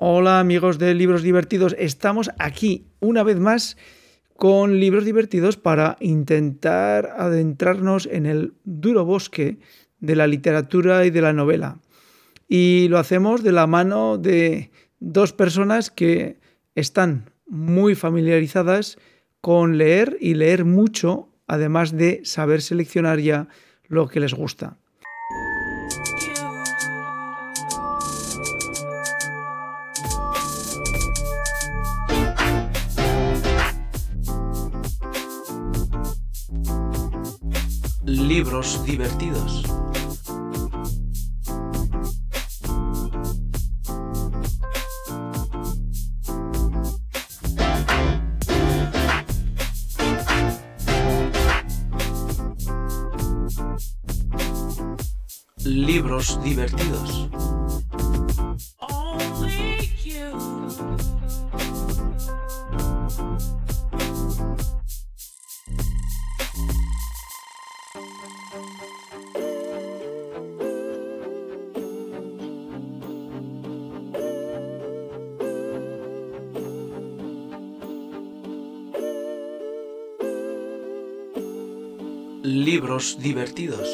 Hola amigos de Libros Divertidos, estamos aquí una vez más con libros divertidos para intentar adentrarnos en el duro bosque de la literatura y de la novela. Y lo hacemos de la mano de dos personas que están muy familiarizadas con leer y leer mucho, además de saber seleccionar ya lo que les gusta. Libros divertidos. Libros divertidos. Divertidos.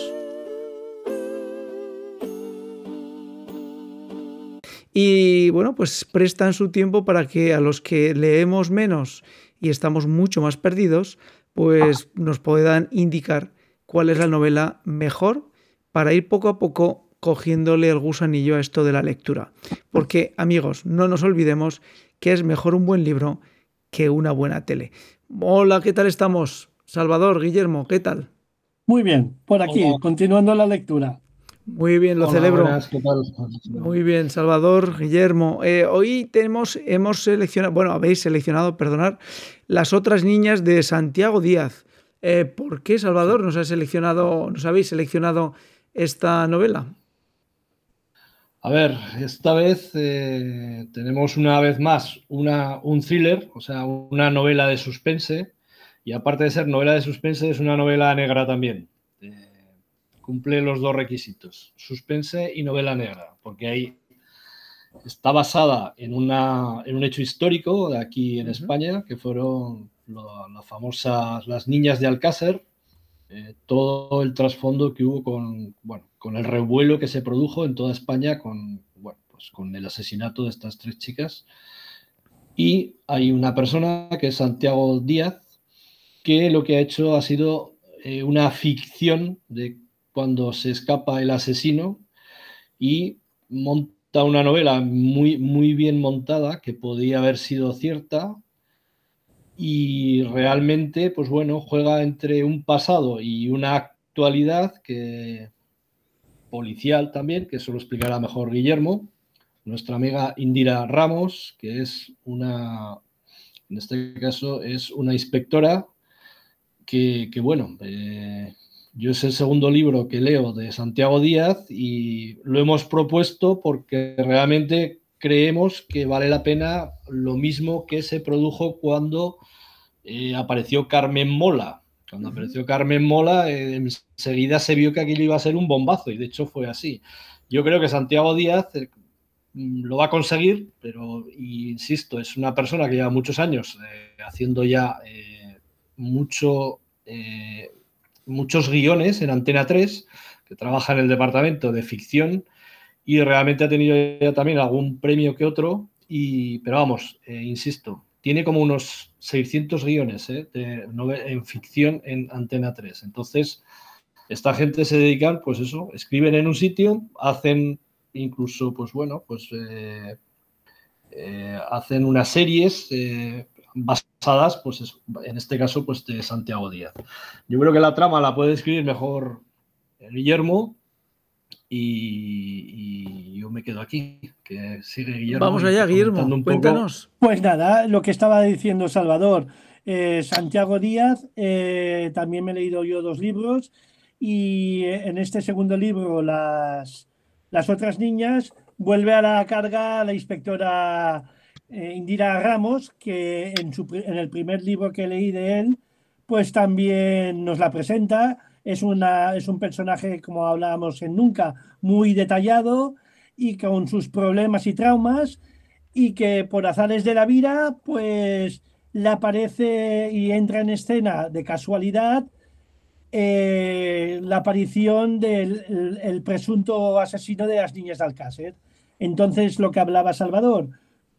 Y bueno, pues prestan su tiempo para que a los que leemos menos y estamos mucho más perdidos, pues nos puedan indicar cuál es la novela mejor para ir poco a poco cogiéndole el gusanillo a esto de la lectura. Porque amigos, no nos olvidemos que es mejor un buen libro que una buena tele. Hola, ¿qué tal estamos? Salvador, Guillermo, ¿qué tal? Muy bien, por aquí, continuando la lectura. Muy bien, lo celebro. Muy bien, Salvador, Guillermo. Eh, hoy tenemos, hemos seleccionado, bueno, habéis seleccionado, perdonar, las otras niñas de Santiago Díaz. Eh, ¿Por qué, Salvador, nos, ha seleccionado, nos habéis seleccionado esta novela? A ver, esta vez eh, tenemos una vez más una, un thriller, o sea, una novela de suspense y aparte de ser novela de suspense, es una novela negra también. Eh, cumple los dos requisitos, suspense y novela negra, porque ahí está basada en, una, en un hecho histórico de aquí en España, que fueron las famosas Las Niñas de Alcácer, eh, todo el trasfondo que hubo con, bueno, con el revuelo que se produjo en toda España con, bueno, pues con el asesinato de estas tres chicas. Y hay una persona que es Santiago Díaz, que lo que ha hecho ha sido eh, una ficción de cuando se escapa el asesino y monta una novela muy, muy bien montada que podía haber sido cierta y realmente, pues bueno, juega entre un pasado y una actualidad que policial también, que eso lo explicará mejor Guillermo, nuestra amiga Indira Ramos, que es una, en este caso, es una inspectora que, bueno, eh, yo es el segundo libro que leo de Santiago Díaz y lo hemos propuesto porque realmente creemos que vale la pena lo mismo que se produjo cuando eh, apareció Carmen Mola. Cuando apareció Carmen Mola, eh, enseguida se vio que aquello iba a ser un bombazo y de hecho fue así. Yo creo que Santiago Díaz lo va a conseguir, pero insisto, es una persona que lleva muchos años haciendo ya mucho, eh, muchos guiones en Antena 3, que trabaja en el departamento de ficción y realmente ha tenido ya también algún premio que otro, y, pero vamos, eh, insisto, tiene como unos 600 guiones eh, en ficción en Antena 3. Entonces, esta gente se dedican, pues eso, escriben en un sitio, hacen incluso, pues bueno, pues hacen unas series basadas, pues en este caso, pues de Santiago Díaz. Yo creo que la trama la puede escribir mejor Guillermo y, yo me quedo aquí, que sigue Guillermo. Vamos allá, Guillermo, cuéntanos. Pues nada, lo que estaba diciendo Salvador, eh, Santiago Díaz, eh, también me he leído yo dos libros y eh, en este segundo libro, las, las otras niñas, vuelve a la carga la inspectora eh, Indira Ramos, que en, en, el primer libro que leí de él, pues también nos la presenta. Es, una, es un personaje, como hablábamos en Nunca, muy detallado y con sus problemas y traumas. y que por azares de la vida, pues le aparece y entra en escena de casualidad eh, la aparición del el, presunto asesino de las niñas de Alcácer. Entonces, lo que hablaba Salvador,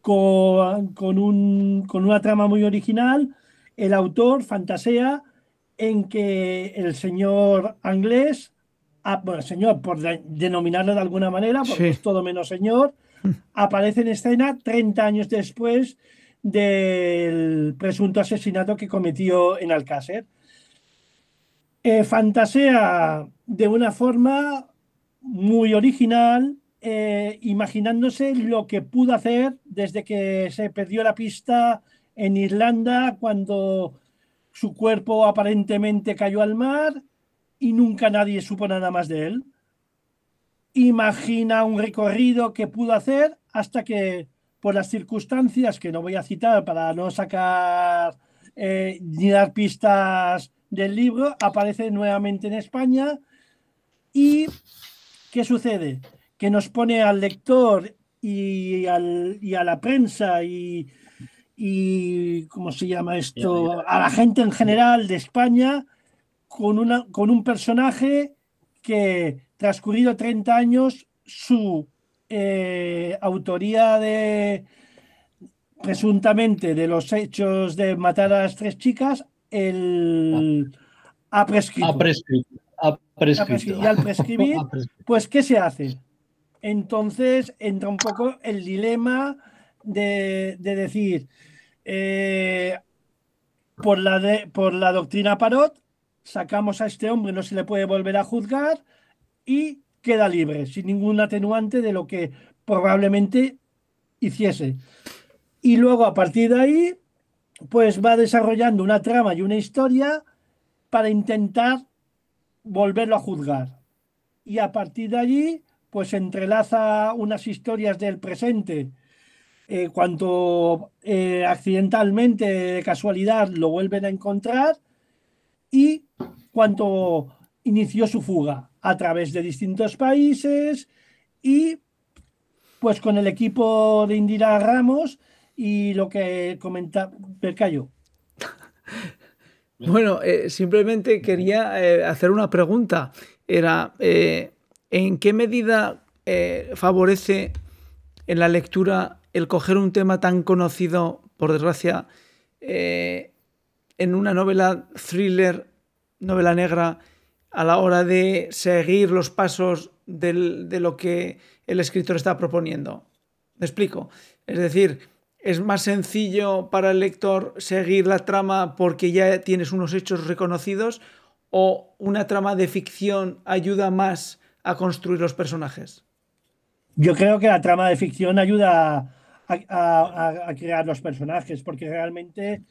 con, con, un, con una trama muy original, el autor fantasea en que el señor inglés, ah, bueno, señor, por denominarlo de alguna manera, porque es todo menos señor, aparece en escena 30 años después del presunto asesinato que cometió en Alcácer. Eh, fantasea de una forma muy original, eh, imaginándose lo que pudo hacer desde que se perdió la pista en Irlanda cuando su cuerpo aparentemente cayó al mar y nunca nadie supo nada más de él. Imagina un recorrido que pudo hacer hasta que, por las circunstancias que no voy a citar para no sacar eh, ni dar pistas del libro, aparece nuevamente en España. ¿Y qué sucede? Que nos pone al lector y, y a la prensa y, y, ¿cómo se llama esto? A la gente en general de España con, una, con un personaje que, transcurrido 30 años, su eh, autoría de presuntamente de los hechos de matar a las tres chicas, el, ha prescrito. Ha prescrito. Ha prescrito. Y al prescribir, pues, ¿qué se hace? Entonces entra un poco el dilema de, decir, eh, por, la de, por la doctrina Parot, sacamos a este hombre, no se le puede volver a juzgar y queda libre, sin ningún atenuante de lo que probablemente hiciese. Y luego a partir de ahí, pues va desarrollando una trama y una historia para intentar volverlo a juzgar. Y a partir de allí, pues entrelaza unas historias del presente eh, cuando eh, accidentalmente, de casualidad, lo vuelven a encontrar y cuando inició su fuga a través de distintos países y pues con el equipo de Indira Ramos y lo que comenta Percayo. Bueno, eh, simplemente quería hacer una pregunta. Era, ¿en qué medida favorece en la lectura el coger un tema tan conocido, por desgracia, eh, en una novela thriller, novela negra, a la hora de seguir los pasos de lo que el escritor está proponiendo. ¿Me explico? Es decir, es más sencillo para el lector seguir la trama porque ya tienes unos hechos reconocidos o una trama de ficción ayuda más a construir los personajes. Yo creo que la trama de ficción ayuda a, crear los personajes, porque realmente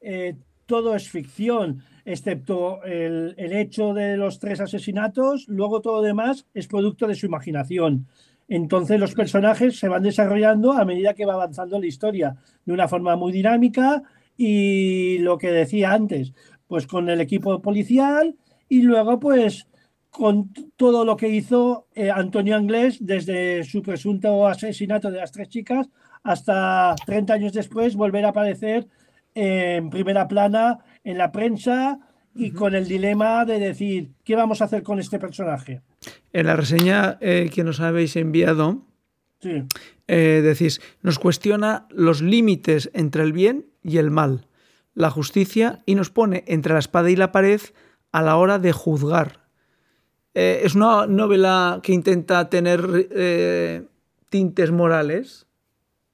eh, todo es ficción, excepto el, hecho de los tres asesinatos, luego todo demás es producto de su imaginación. Entonces los personajes se van desarrollando a medida que va avanzando la historia, de una forma muy dinámica y lo que decía antes, pues con el equipo policial y luego pues con todo lo que hizo eh, Antonio Anglés desde su presunto asesinato de las tres chicas hasta 30 años después volver a aparecer en primera plana en la prensa y con el dilema de decir, ¿qué vamos a hacer con este personaje? En la reseña eh, que nos habéis enviado, eh, decís, nos cuestiona los límites entre el bien y el mal, la justicia, y nos pone entre la espada y la pared a la hora de juzgar. Eh, es una novela que intenta tener tintes morales.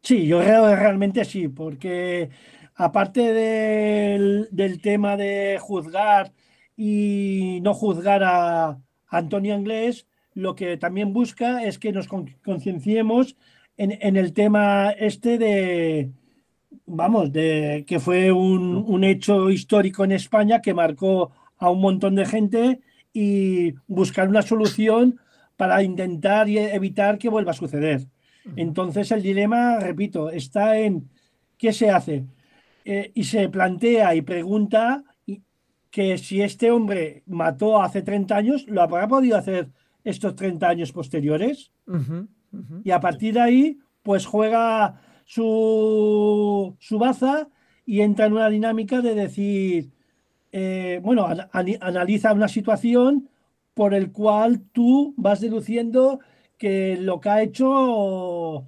Sí, yo realmente sí, porque aparte del, tema de juzgar y no juzgar a Antonio Anglés, lo que también busca es que nos concienciemos en, el tema este de, vamos, de que fue un, un, hecho histórico en España que marcó a un montón de gente y buscar una solución para intentar evitar que vuelva a suceder. Entonces el dilema, repito, está en qué se hace. Eh, y se plantea y pregunta que si este hombre mató hace 30 años, ¿lo habrá podido hacer estos 30 años posteriores? Y a partir de ahí, pues juega su, su baza y entra en una dinámica de decir, eh, bueno, an- analiza una situación por el cual tú vas deduciendo que lo que ha hecho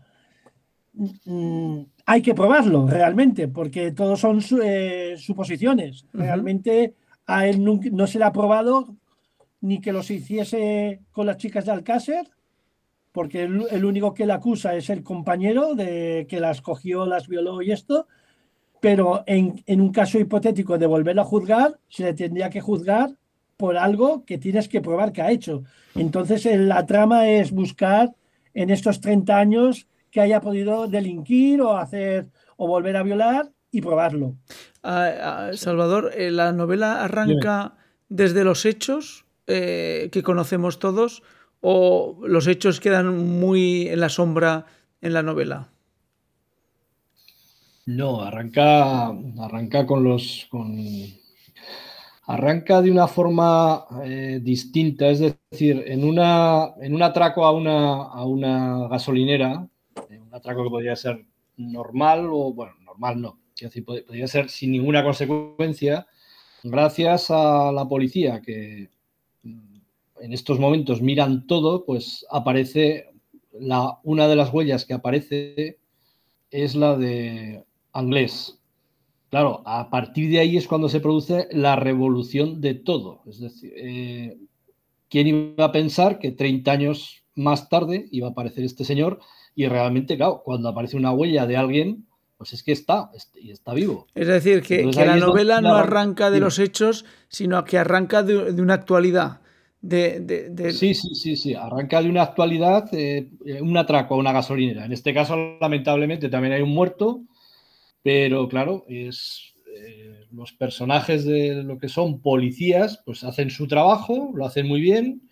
mm, hay que probarlo realmente, porque todos son eh, suposiciones. Realmente a él no se le ha probado ni que los hiciese con las chicas de Alcácer, porque el, el único que le acusa es el compañero de que las cogió, las violó y esto, pero en, en un caso hipotético de volverlo a juzgar, se le tendría que juzgar por algo que tienes que probar que ha hecho. Entonces, eh, la trama es buscar en estos 30 años que haya podido delinquir o hacer o volver a violar y probarlo. Ah, ah, Salvador, eh, la novela arranca desde los hechos eh, que conocemos todos o los hechos quedan muy en la sombra en la novela. No, arranca, arranca con los. Con, arranca de una forma eh, distinta, es decir, en, una, en un atraco a una, a una gasolinera, eh, un atraco que podría ser normal o, bueno, normal no, quiero decir, pod- podría ser sin ninguna consecuencia, gracias a la policía que mm, en estos momentos miran todo, pues aparece la, una de las huellas que aparece es la de Anglés. Claro, a partir de ahí es cuando se produce la revolución de todo. Es decir, eh, ¿quién iba a pensar que 30 años más tarde iba a aparecer este señor? Y realmente, claro, cuando aparece una huella de alguien, pues es que está, est- y está vivo. Es decir, que, Entonces que la novela no arranca. de los hechos, sino que arranca de, de una actualidad. De, de- de- Sí, sí, sí, sí. Arranca de una actualidad, eh, un atraco a una gasolinera. En este caso, lamentablemente, también hay un muerto, pero claro, es eh, los personajes de lo que son policías, pues hacen su trabajo, lo hacen muy bien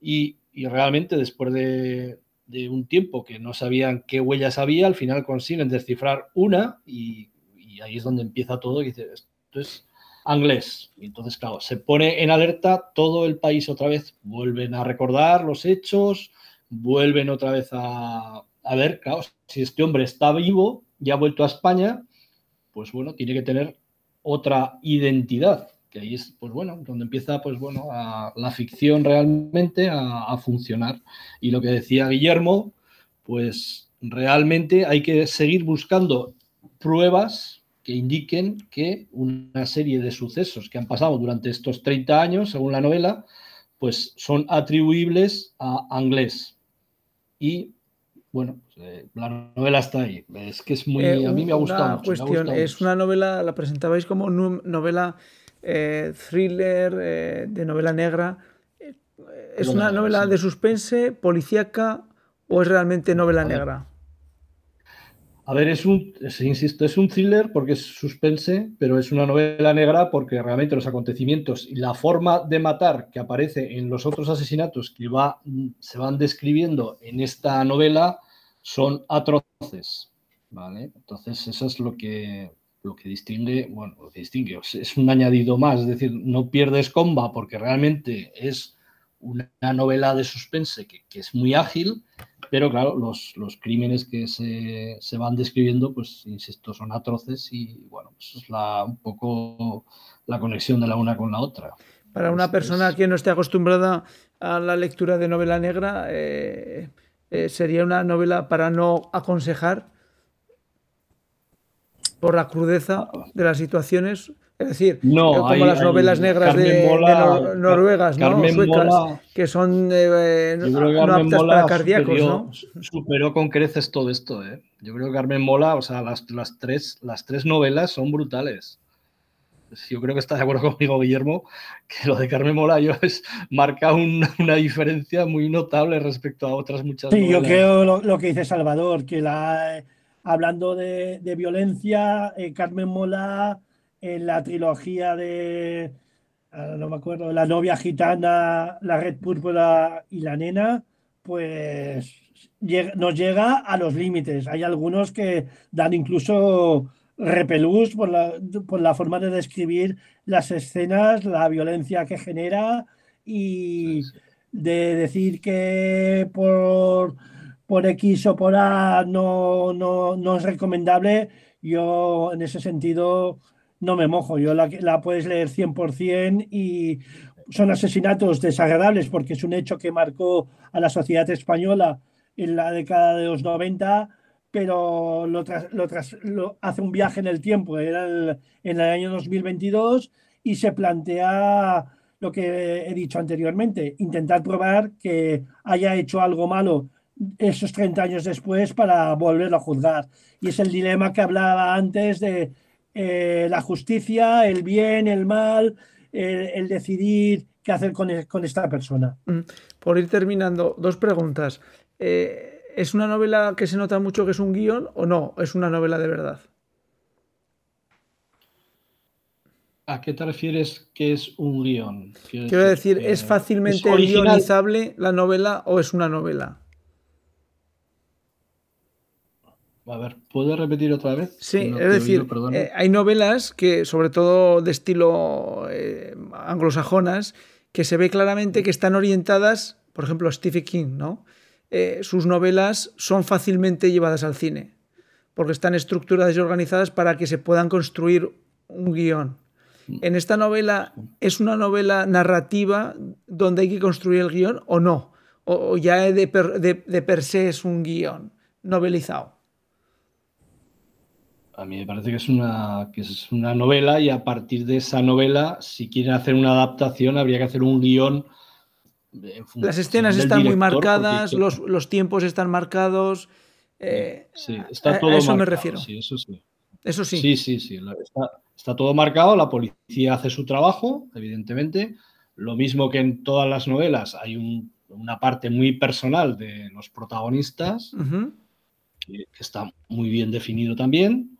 y, y realmente después de, de un tiempo que no sabían qué huellas había, al final consiguen descifrar una y, y ahí es donde empieza todo y esto es inglés. Entonces, claro, se pone en alerta todo el país otra vez, vuelven a recordar los hechos, vuelven otra vez a, a ver, claro, si este hombre está vivo y ha vuelto a España, pues bueno, tiene que tener otra identidad, que ahí es, pues bueno, donde empieza, pues bueno, la ficción realmente a, a funcionar. Y lo que decía Guillermo, pues realmente hay que seguir buscando pruebas que indiquen que una serie de sucesos que han pasado durante estos 30 años, según la novela, pues son atribuibles a Anglés. Y bueno, pues, eh, la novela está ahí. Es que es muy. Eh, a mí me ha una gustado. mucho, me ha cuestión, gustado es mucho. una novela, la presentabais como novela eh, thriller, de novela negra. ¿Es una novela sí. de suspense, policíaca o es realmente novela A negra? A ver, es un, es- insisto, es un thriller porque es suspense, pero es una novela negra porque realmente los acontecimientos y la forma de matar que aparece en los otros asesinatos que va, se van describiendo en esta novela son atroces. ¿vale? Entonces, eso es lo que, lo que distingue, bueno, lo que distingue, es- un añadido más, es decir, no pierdes comba porque realmente es una novela de suspense que, que es muy ágil, pero claro, los, los crímenes que se, se van describiendo, pues insisto, son atroces y bueno, pues es la, un poco la conexión de la una con la otra. Para una persona que no esté acostumbrada a la lectura de novela negra, eh, eh, sería una novela para no aconsejar por la crudeza de las situaciones. Es decir, No, eh, como hay- las hay- novelas negras de, Carmen de Mola- nor- noruegas, ¿no? Suecas, Mola- que son eh, Yo no, aptas Mola para cardíacos, superó, ¿no? superó con creces todo esto. ¿eh? Yo creo que Carmen Mola, o sea, las, las, tres, las tres novelas son brutales. Yo creo que está de acuerdo conmigo, Guillermo, que lo de Carmen Mola yo es, marca un- una diferencia muy notable respecto a otras muchas Sí, yo novelas. creo lo, lo que dice Salvador, que la, hablando de, de violencia, eh, Carmen Mola en la trilogía de, no me acuerdo, La novia gitana, La red púrpura y La nena, pues nos llega a los límites. Hay algunos que dan incluso repelús por la, por la forma de describir las escenas, la violencia que genera y de decir que por, por X o por A no, no, no es recomendable, yo en ese sentido no me mojo. Yo la, la puedes leer 100% y son asesinatos desagradables porque es un hecho que marcó a la sociedad española en la década de los 90, pero lo, hace un viaje en el tiempo, era en el año 2022 y se plantea lo que he dicho anteriormente, intentar probar que haya hecho algo malo esos 30 años después para volverlo a juzgar. Y es el dilema que hablaba antes de eh, la justicia, el bien, el mal, el, decidir qué hacer con, esta persona. Mm, por ir terminando, dos preguntas. Eh, ¿Es una novela que se nota mucho que es un guion o no? ¿Es una novela de verdad? ¿A qué te refieres que es un guion? Quiero, Quiero decir, ¿es fácilmente ¿es guionizable la novela o es una novela? A ver, ¿puedo repetir otra vez? Sí, no es decir, oído, eh, hay novelas que, sobre todo de estilo eh, anglosajonas, que se ve claramente que están orientadas, por ejemplo, Stephen King, ¿no? Eh, sus novelas son fácilmente llevadas al cine, porque están estructuradas y organizadas para que se puedan construir un guion. En esta novela, ¿es una novela narrativa donde hay que construir el guion o no? ¿O, o ya de per, de, de per se es un guion novelizado? A mí me parece que es, una, que es una novela y a partir de esa novela, si quieren hacer una adaptación, habría que hacer un guion. Las escenas están director, muy marcadas, porque... los, los, tiempos están marcados. Eh, sí, está todo a eso marcado, me refiero. Sí, eso sí. Eso sí. Sí, sí, sí. Está, está, todo marcado, la policía hace su trabajo, evidentemente. Lo mismo que en todas las novelas, hay un, una parte muy personal de los protagonistas, uh -huh. que, que, está muy bien definido también.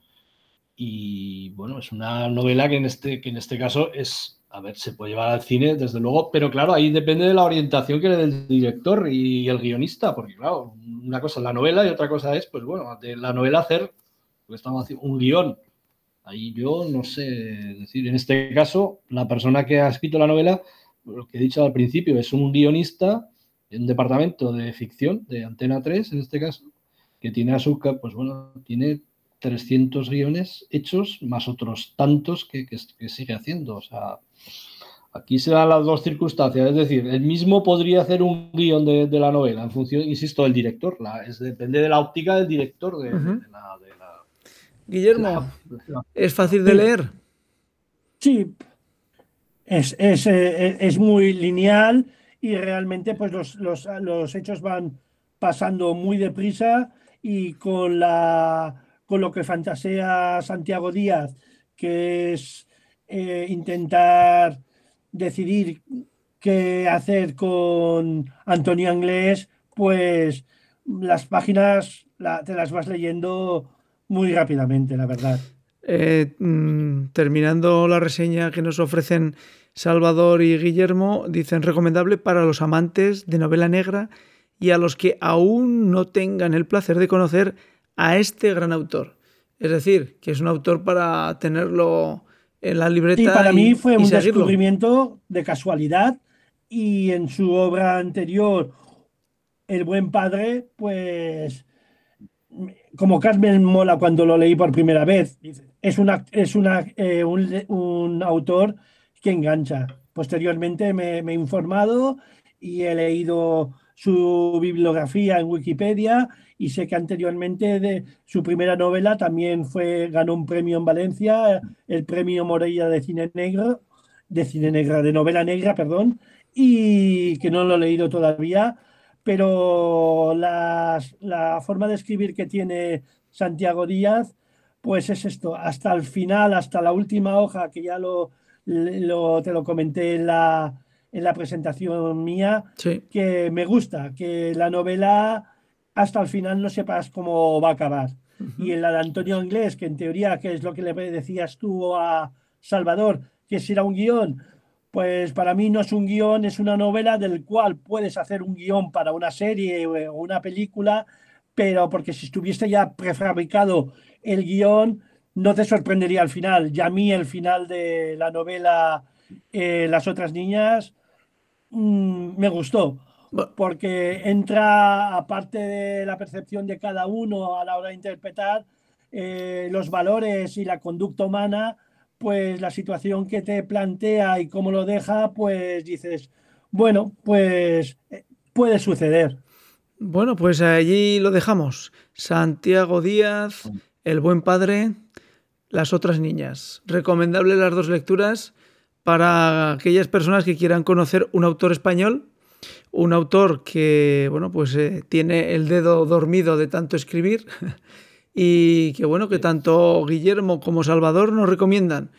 Y bueno, es una novela que en este, que en este caso es, a ver, se puede llevar al cine, desde luego, pero claro, ahí depende de la orientación que le dé el director y el guionista, porque claro, una cosa es la novela y otra cosa es, pues bueno, de la novela hacer porque estamos haciendo un guion. Ahí yo no sé decir, en este caso, la persona que ha escrito la novela, lo que he dicho al principio, es un guionista en un departamento de ficción, de Antena 3 en este caso, que tiene a su, pues bueno, tiene 300 guiones hechos, más otros tantos que, que, que sigue haciendo. O sea, aquí se dan las dos circunstancias, es decir, el mismo podría hacer un guion de, de la novela en función, insisto, del director, la, es, depende de la óptica del director de, uh -huh. de, la, de la, Guillermo, ¿es fácil de leer? Sí, es, es, eh, es muy lineal y realmente pues los, los, los, hechos van pasando muy deprisa y con, la, con lo que fantasea Santiago Díaz, que es eh, intentar decidir qué hacer con Antonio Anglés, pues las páginas te las vas leyendo muy rápidamente, la verdad. Eh, mmm, terminando la reseña que nos ofrecen Salvador y Guillermo, dicen recomendable para los amantes de novela negra y a los que aún no tengan el placer de conocer a este gran autor. Es decir, que es un autor para tenerlo en la libreta. Sí, para y, mí fue un seguirlo. descubrimiento de casualidad y en su obra anterior, El buen padre, pues como Carmen Mola cuando lo leí por primera vez, es, una, es una, eh, un, un, autor que engancha. Posteriormente me, me, he informado y he leído su bibliografía en Wikipedia y sé que anteriormente de su primera novela también fue ganó un premio en Valencia, el premio Morella de cine negro, de cine negra, de novela negra, perdón, y que no lo he leído todavía, pero las, la forma de escribir que tiene Santiago Díaz, pues es esto, hasta el final, hasta la última hoja, que ya lo, lo te lo comenté en la, en la presentación mía, sí. que me gusta, que la novela hasta el final no sepas cómo va a acabar. Uh -huh. Y en la de Antonio Inglés, que en teoría, que es lo que le decías tú a Salvador, que si era un guion, pues para mí no es un guion, es una novela del cual puedes hacer un guion para una serie o una película, pero porque si estuviese ya prefabricado el guion, no te sorprendería al final. Ya a mí el final de la novela eh, Las otras niñas mmm, me gustó. porque entra, aparte de la percepción de cada uno a la hora de interpretar, eh, los valores y la conducta humana, pues la situación que te plantea y cómo lo deja, pues dices, bueno, pues eh, puede suceder. Bueno, pues allí lo dejamos. Santiago Díaz, El buen padre, Las otras niñas. Recomendable las dos lecturas para aquellas personas que quieran conocer un autor español, un autor que, bueno, pues eh, tiene el dedo dormido de tanto escribir y que, bueno, que tanto Guillermo como Salvador nos recomiendan.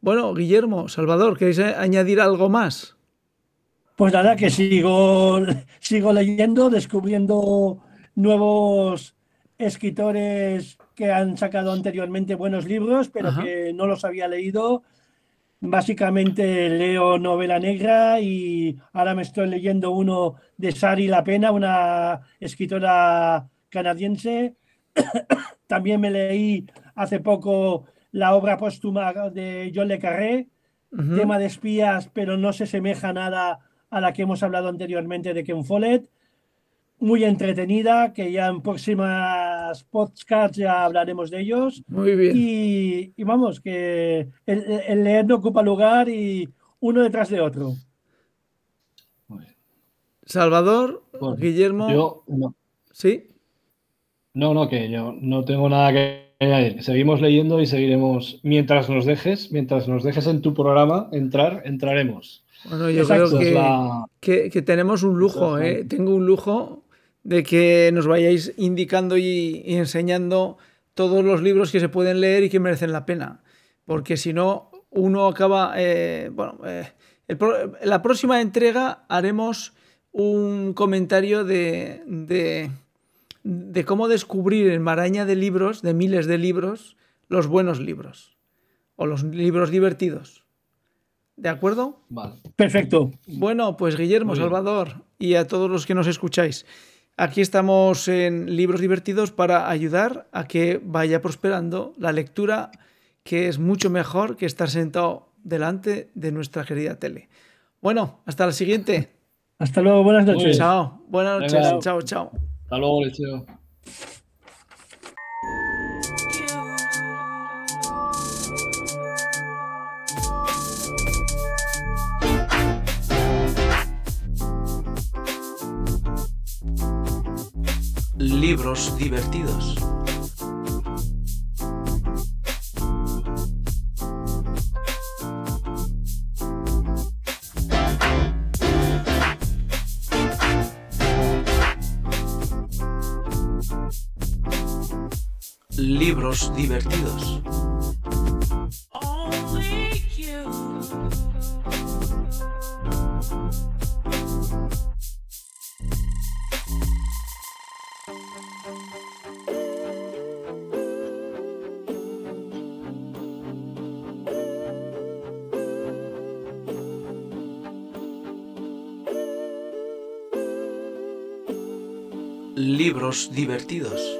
Bueno, Guillermo, Salvador, ¿queréis añadir algo más? Pues nada, que sigo, sigo leyendo, descubriendo nuevos escritores que han sacado anteriormente buenos libros, pero que no los había leído. Básicamente leo novela negra y ahora me estoy leyendo uno de Sari La Pena, una escritora canadiense. También me leí hace poco la obra póstuma de John Le Carré, tema de espías, pero no se semeja nada a la que hemos hablado anteriormente de Ken Follett. Muy entretenida, que ya en próximas podcasts ya hablaremos de ellos. Muy bien. Y, vamos, que el, leer no ocupa lugar y uno detrás de otro. Salvador, Guillermo. Yo no. ¿Sí? No, no, que yo no tengo nada que añadir. Seguimos leyendo y seguiremos mientras nos dejes, mientras nos dejes en tu programa entrar, entraremos. Bueno, yo creo que, tenemos un lujo, ¿eh? tengo un lujo de que nos vayáis indicando y, enseñando todos los libros que se pueden leer y que merecen la pena. Porque si no, uno acaba... Eh, bueno, eh, la próxima entrega haremos un comentario de, de, de cómo descubrir en maraña de libros, de miles de libros, los buenos libros o los libros divertidos. ¿De acuerdo? Vale. Perfecto. Bueno, pues Guillermo, Salvador y a todos los que nos escucháis. Aquí estamos en Libros Divertidos para ayudar a que vaya prosperando la lectura, que es mucho mejor que estar sentado delante de nuestra querida tele. Bueno, hasta la siguiente. Hasta luego, buenas noches. Chao, buenas noches. Chao, chao. Hasta luego, Leceo. Libros divertidos. Libros divertidos. Divertidos.